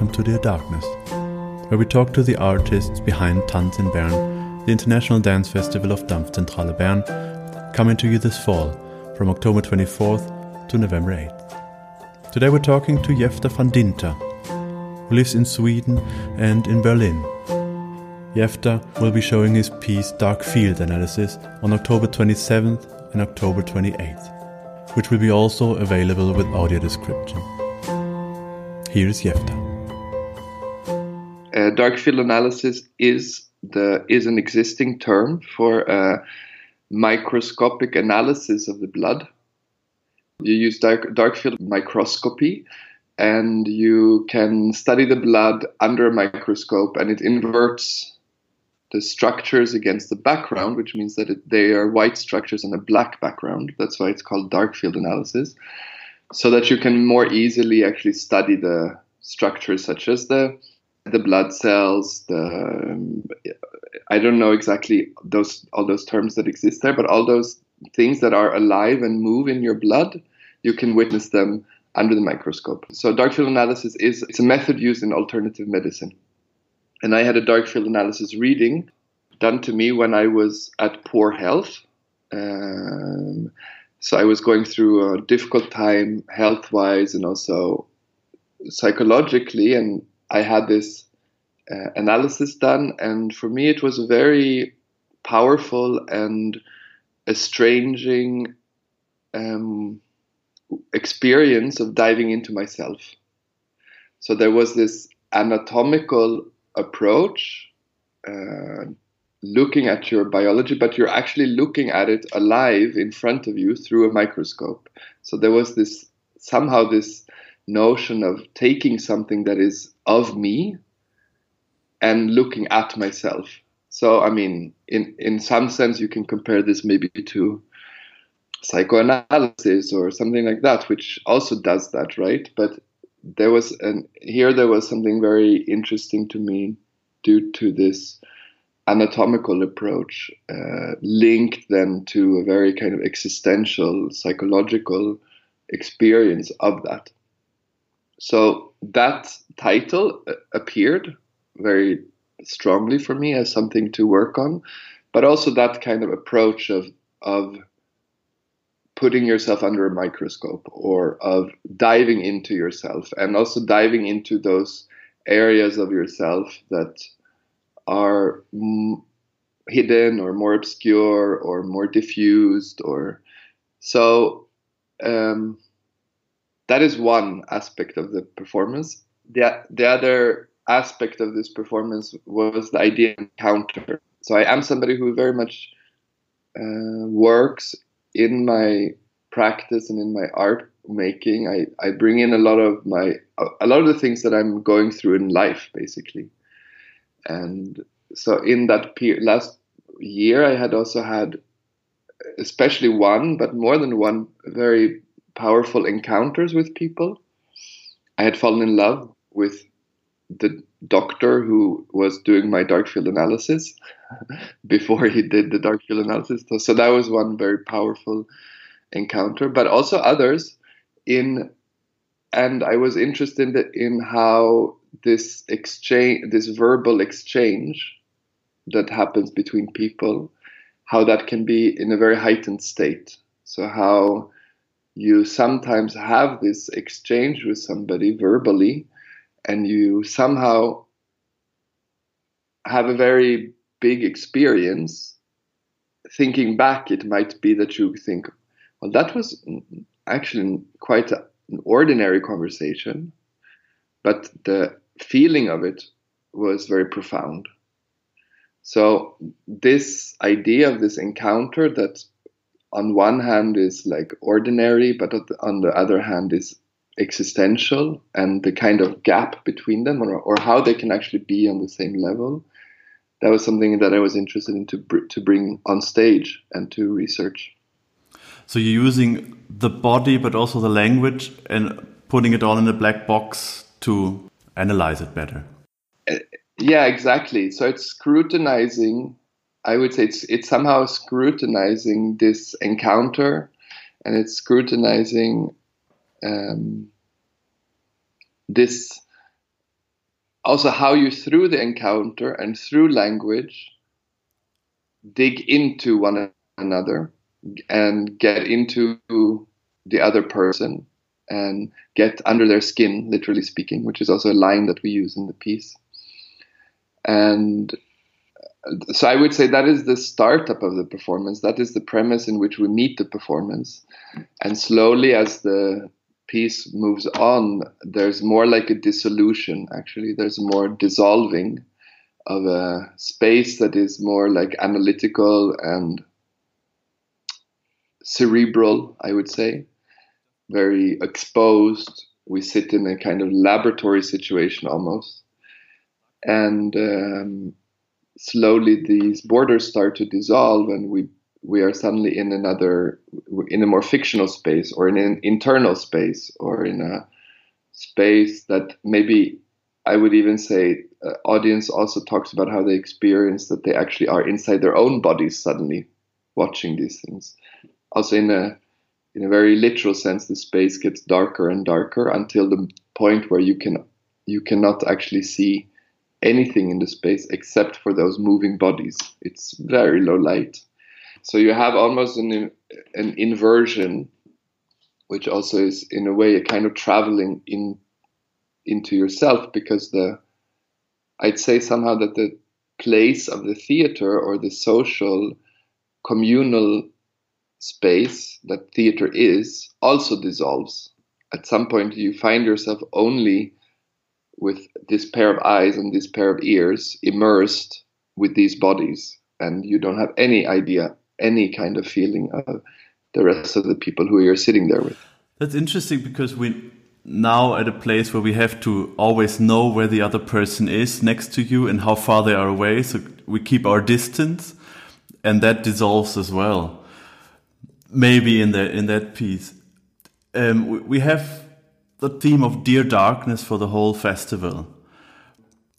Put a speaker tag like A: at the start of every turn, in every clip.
A: welcome to Dear Darkness, where we talk to the artists behind Tanz in Bern, the international dance festival of Dampfzentrale Bern, coming to you this fall from October 24th to November 8th. Today we're talking to Jefta van Dinter, who lives in Sweden and in Berlin. Jefta will be showing his piece Dark Field Analysis on October 27th and October 28th, which will be also available with audio description. Here is Jefta.
B: Uh, dark field analysis is the is an existing term for a microscopic analysis of the blood. You use dark, dark field microscopy, and you can study the blood under a microscope, and it inverts the structures against the background, which means that it, they are white structures on a black background. That's why it's called dark field analysis so that you can more easily actually study the structures such as the the blood cells the um, i don't know exactly those all those terms that exist there but all those things that are alive and move in your blood you can witness them under the microscope so dark field analysis is it's a method used in alternative medicine and i had a dark field analysis reading done to me when i was at poor health um, so I was going through a difficult time health wise and also psychologically. And I had this uh, analysis done. And for me, it was a very powerful and estranging um, experience of diving into myself. So there was this anatomical approach. Uh, looking at your biology, but you're actually looking at it alive in front of you through a microscope. So there was this somehow this notion of taking something that is of me and looking at myself. So I mean, in in some sense, you can compare this maybe to psychoanalysis or something like that, which also does that, right? But there was and here there was something very interesting to me due to this anatomical approach uh, linked then to a very kind of existential psychological experience of that so that title uh, appeared very strongly for me as something to work on but also that kind of approach of of putting yourself under a microscope or of diving into yourself and also diving into those areas of yourself that are m- hidden or more obscure or more diffused or so um, that is one aspect of the performance. The, the other aspect of this performance was the idea encounter. So i am somebody who very much uh, works in my practice and in my art making. I, I bring in a lot of my a lot of the things that i'm going through in life basically. And so in that per- last year i had also had especially one but more than one very powerful encounters with people i had fallen in love with the doctor who was doing my dark field analysis before he did the dark field analysis so, so that was one very powerful encounter but also others in and i was interested in how this exchange, this verbal exchange that happens between people, how that can be in a very heightened state. So, how you sometimes have this exchange with somebody verbally, and you somehow have a very big experience. Thinking back, it might be that you think, well, that was actually quite a, an ordinary conversation, but the feeling of it was very profound. So, this idea of this encounter that on one hand is like ordinary, but on the other hand is existential, and the kind of gap between them, or, or how they can actually be on the same level, that was something that I was interested in to, br- to bring on stage and to research.
A: So, you're using the body, but also the language, and putting it all in a black box to analyze it better.
B: Uh, yeah, exactly. So it's scrutinizing. I would say it's it's somehow scrutinizing this encounter, and it's scrutinizing um, this also how you through the encounter and through language dig into one another and get into the other person and get under their skin, literally speaking, which is also a line that we use in the piece. And so I would say that is the startup of the performance. That is the premise in which we meet the performance. And slowly, as the piece moves on, there's more like a dissolution, actually. There's more dissolving of a space that is more like analytical and cerebral, I would say, very exposed. We sit in a kind of laboratory situation almost. And um, slowly these borders start to dissolve, and we we are suddenly in another, in a more fictional space, or in an internal space, or in a space that maybe I would even say uh, audience also talks about how they experience that they actually are inside their own bodies suddenly watching these things. Also in a in a very literal sense, the space gets darker and darker until the point where you can you cannot actually see anything in the space except for those moving bodies. It's very low light. So you have almost an an inversion, which also is in a way a kind of traveling in into yourself because the I'd say somehow that the place of the theater or the social communal space that theater is also dissolves. At some point, you find yourself only with this pair of eyes and this pair of ears immersed with these bodies, and you don't have any idea, any kind of feeling of the rest of the people who you're sitting there with.
A: That's interesting because we now at a place where we have to always know where the other person is next to you and how far they are away. So we keep our distance, and that dissolves as well. Maybe in the in that piece, um, we, we have the theme of dear darkness for the whole festival.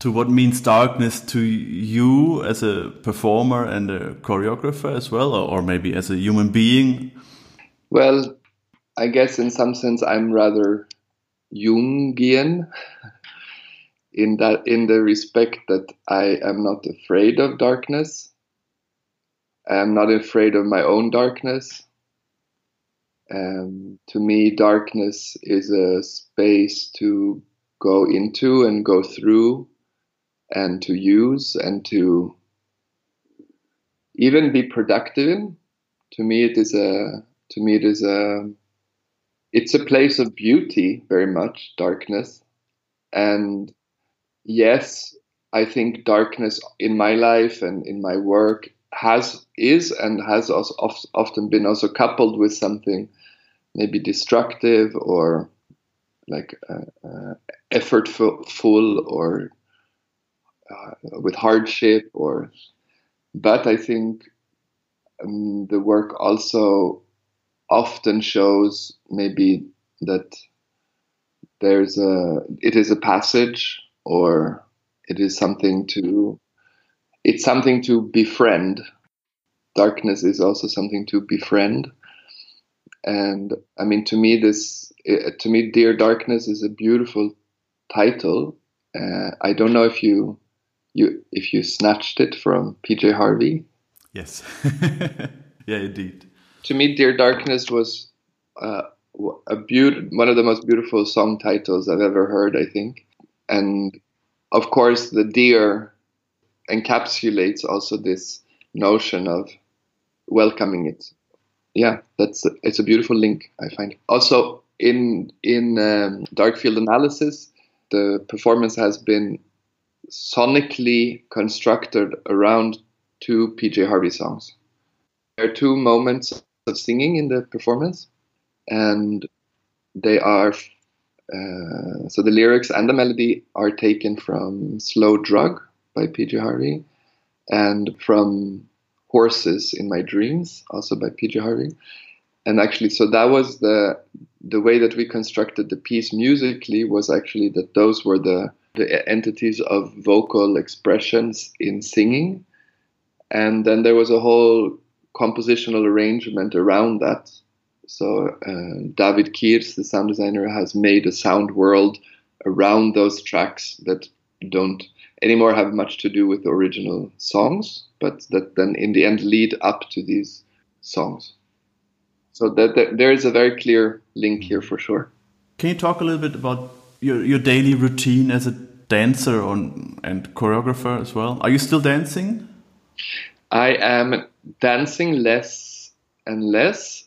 A: To what means darkness to you as a performer and a choreographer as well, or, maybe as a human being?
B: Well, I guess in some sense I'm rather Jungian in that in the respect that I am not afraid of darkness. I am not afraid of my own darkness. Um, to me, darkness is a space to go into and go through and to use and to even be productive in. To me, it is a to me it is a it's a place of beauty, very much darkness, and yes, I think darkness in my life and in my work has is and has also often been also coupled with something maybe destructive or like uh, uh, effortful or uh, with hardship or but i think um, the work also often shows maybe that there's a it is a passage or it is something to it's something to befriend. Darkness is also something to befriend. And i mean to me this to me dear darkness is a beautiful title. Uh, i don't know if you you if you snatched it from pj harvey.
A: Yes. Yeah indeed.
B: To me, Dear Darkness was uh, a beaut- one of the most beautiful song titles I've ever heard, I think. And of course, the dear encapsulates also this notion of welcoming it. Yeah, that's it's a beautiful link I find. Also, in in um, Dark Field Analysis, the performance has been sonically constructed around two PJ Harvey songs. There are two moments of singing in the performance, and they are uh, so the lyrics and the melody are taken from "Slow Drug" by PJ Harvey, and from "Horses in My Dreams" also by PJ Harvey. And actually, so that was the the way that we constructed the piece musically was actually that those were the the entities of vocal expressions in singing, and then there was a whole compositional arrangement around that. So uh, David Kiers, the sound designer, has made a sound world around those tracks that don't anymore have much to do with the original songs, but that then in the end lead up to these songs. So that, that there is a very clear link here for sure.
A: Can you talk a little bit about your your daily routine as a dancer on, and choreographer as well? Are you still dancing?
B: I am dancing less and less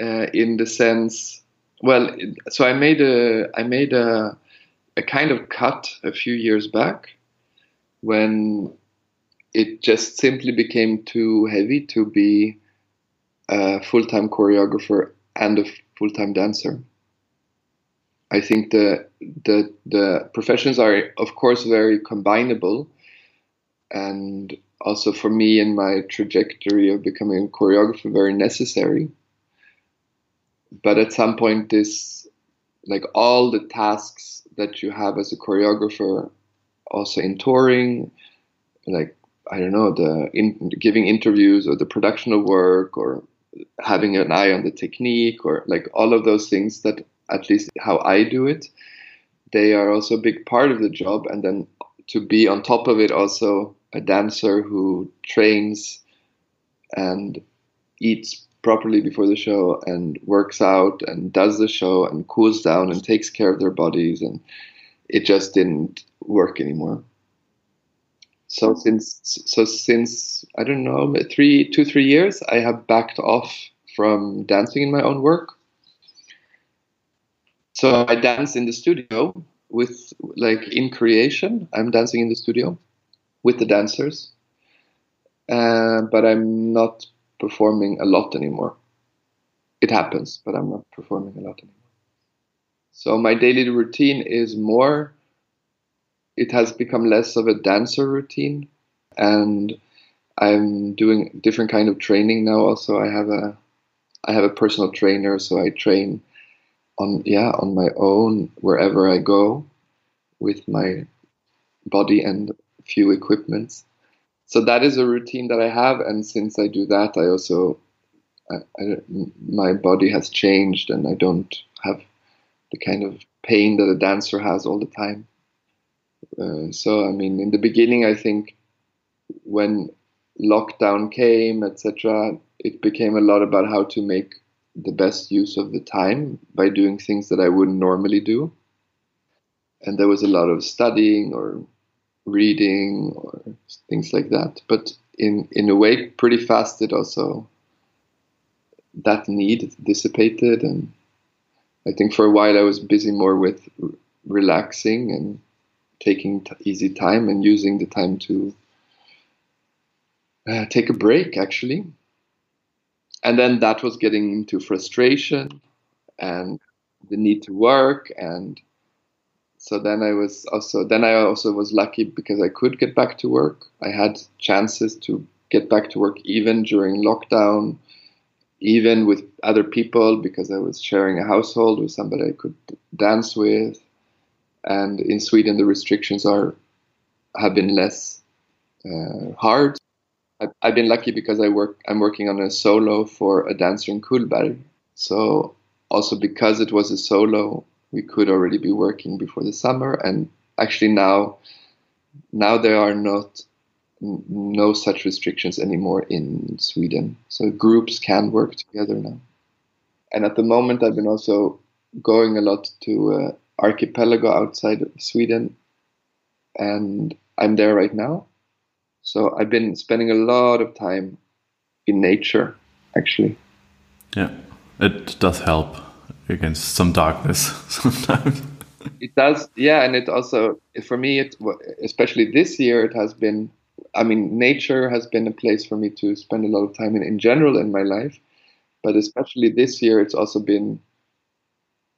B: uh, in the sense. Well, so I made a I made a a kind of cut a few years back when it just simply became too heavy to be a full time choreographer and a full time dancer. I think the the the professions are of course very combinable, and also for me in my trajectory of becoming a choreographer very necessary. But at some point, this like all the tasks that you have as a choreographer, also in touring, like I don't know the in, giving interviews or the production of work or having an eye on the technique or like all of those things that at least how I do it, they are also a big part of the job. And then to be on top of it, also a dancer who trains and eats properly before the show and works out and does the show and cools down and takes care of their bodies and it just didn't work anymore so since so since i don't know three two three years i have backed off from dancing in my own work so I dance in the studio with like in creation. I'm dancing in the studio with the dancers, uh, but I'm not performing a lot anymore. It happens, but I'm not performing a lot anymore. So my daily routine is more. It has become less of a dancer routine, and I'm doing different kind of training now. Also, I have a I have a personal trainer, so I train on yeah on my own wherever I go with my body and few equipments. So that is a routine that I have, and since I do that, I also I, I, my body has changed, and I don't have the kind of pain that a dancer has all the time. Uh, so I mean, in the beginning, I think when lockdown came, etc., it became a lot about how to make the best use of the time by doing things that I wouldn't normally do. And there was a lot of studying or reading or things like that. But in in a way, pretty fast it also that need dissipated, and I think for a while I was busy more with relaxing and taking easy time and using the time to uh, take a break actually. And then that was getting into frustration and the need to work. And so then i was also then i also was lucky because i could get back to work. I had chances to get back to work even during lockdown even with other people because i was sharing a household with somebody i could dance with and in sweden the restrictions are have been less uh, hard I've been lucky because I work. I'm working on a solo for a dancer in Cullberg. So also because it was a solo, we could already be working before the summer. And actually now, now there are not no such restrictions anymore in Sweden. So groups can work together now. And at the moment, I've been also going a lot to uh, archipelago outside of Sweden, and I'm there right now. So I've been spending a lot of time in nature, actually.
A: Yeah, it does help against some darkness sometimes.
B: it does, yeah, and it also, for me, it especially this year, it has been. I mean, nature has been a place for me to spend a lot of time in, in general in my life, but especially this year, it's also been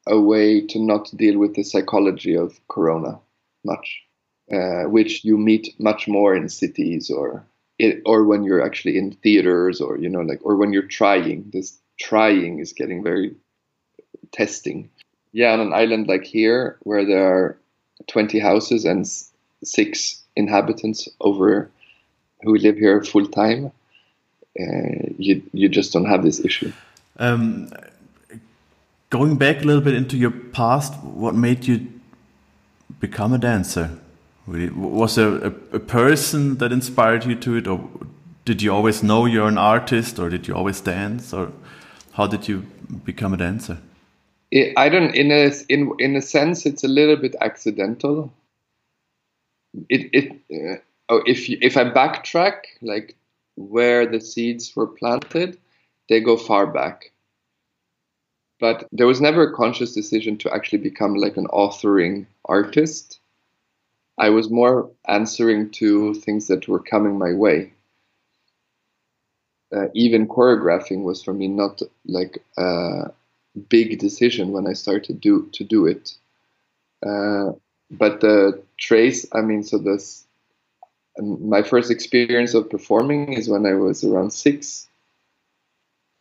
B: a way to not deal with the psychology of Corona much uh, which you meet much more in cities or it, or when you're actually in theaters or you know like or when you're trying. This trying is getting very testing. Yeah on an island like here where there are 20 houses and six inhabitants over who live here full time uh, you you just don't have this issue. Um,
A: going back a little bit into your past what made you become a dancer Was there a, a, person that inspired you to it, or did you always know you're an artist, or did you always dance, or how did you become a dancer?
B: I don't. In a in in a sense, it's a little bit accidental. It it. Uh, oh, if if I backtrack, like where the seeds were planted, they go far back. But there was never a conscious decision to actually become like an authoring artist. I was more answering to things that were coming my way. Uh, even choreographing was for me not like a big decision when I started do to do it. Uh, but the trace, I mean, so this my first experience of performing is when I was around six,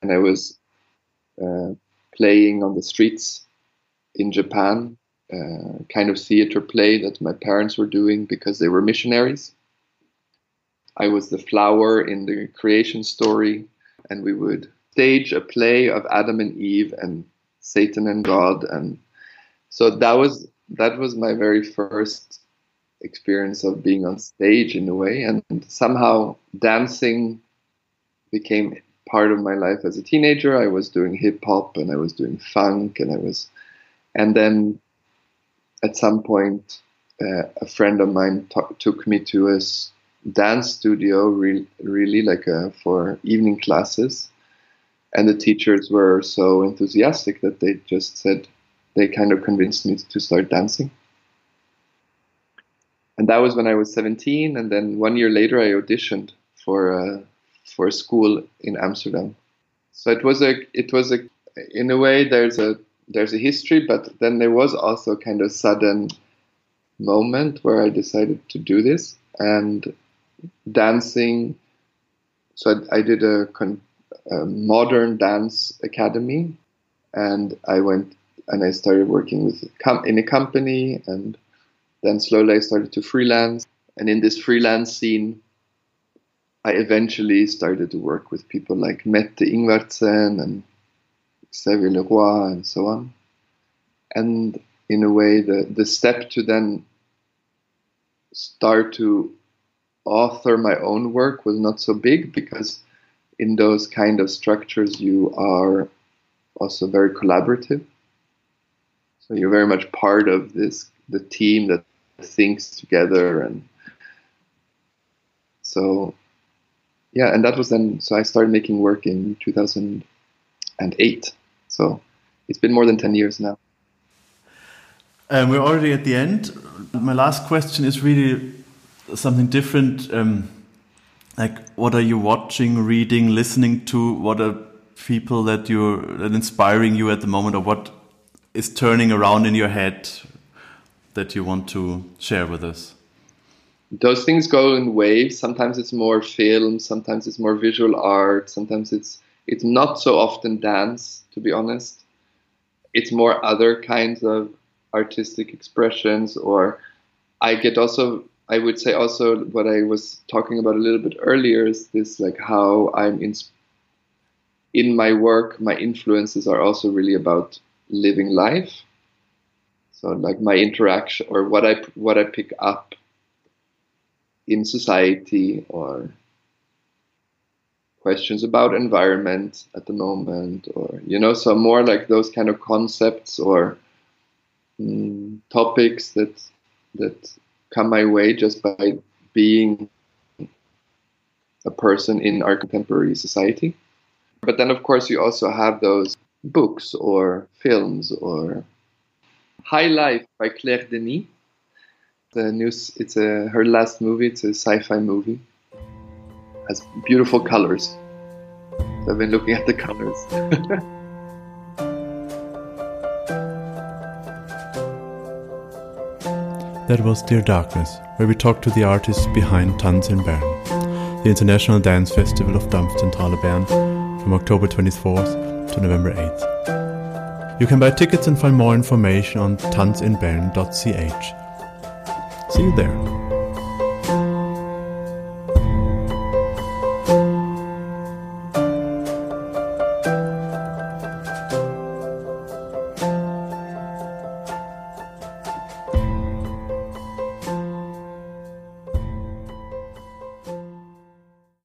B: and I was uh, playing on the streets in Japan, uh, kind of theater play that my parents were doing because they were missionaries. I was the flower in the creation story, and we would stage a play of Adam and Eve and Satan and God, and so that was that was my very first experience of being on stage in a way, and somehow dancing became part of my life as a teenager. I was doing hip hop and I was doing funk and I was, and then at some point, uh, a friend of mine t- took me to a dance studio, re- really like a, for evening classes, and the teachers were so enthusiastic that they just said they kind of convinced me to start dancing. And that was when I was 17, and then one year later I auditioned for. Uh, for school in Amsterdam. So it was a it was a in a way there's a there's a history, but then there was also kind of sudden moment where I decided to do this and dancing. So I, I did a, a modern dance academy, and I went and I started working with in a company, and then slowly I started to freelance. And in this freelance scene, I eventually started to work with people like Mette Ingvardsen and Xavier Le Roy and so on. And in a way, the, the step to then start to author my own work was not so big because in those kind of structures you are also very collaborative. So you're very much part of this the team that thinks together and so yeah, and that was then. So I started making work in 2008. So it's been more than 10 years now.
A: Um, we're already at the end. My last question is really something different. Um, like, what are you watching, reading, listening to? What are people that you're that inspiring you at the moment, or what is turning around in your head that you want to share with us?
B: Those things go in waves. Sometimes it's more film, sometimes it's more visual art, sometimes it's it's not so often dance, to be honest. It's more other kinds of artistic expressions, or I get also I would say also what I was talking about a little bit earlier is this like how I'm in in my work, my influences are also really about living life. So like my interaction or what I what I pick up in society or questions about environment at the moment or you know so more like those kind of concepts or mm, topics that that come my way just by being a person in our contemporary society. But then of course you also have those books or films or high life by claire denis the news. It's a her last movie. It's a sci-fi movie. Has beautiful colors. So I've been looking at the colors.
A: that was Dear Darkness, where we talked to the artists behind Tanz in Bern, the International Dance Festival of Dampfzentrale Bern, from October 24th to November 8th. You can buy tickets and find more information on tanzinbern.ch. See you there.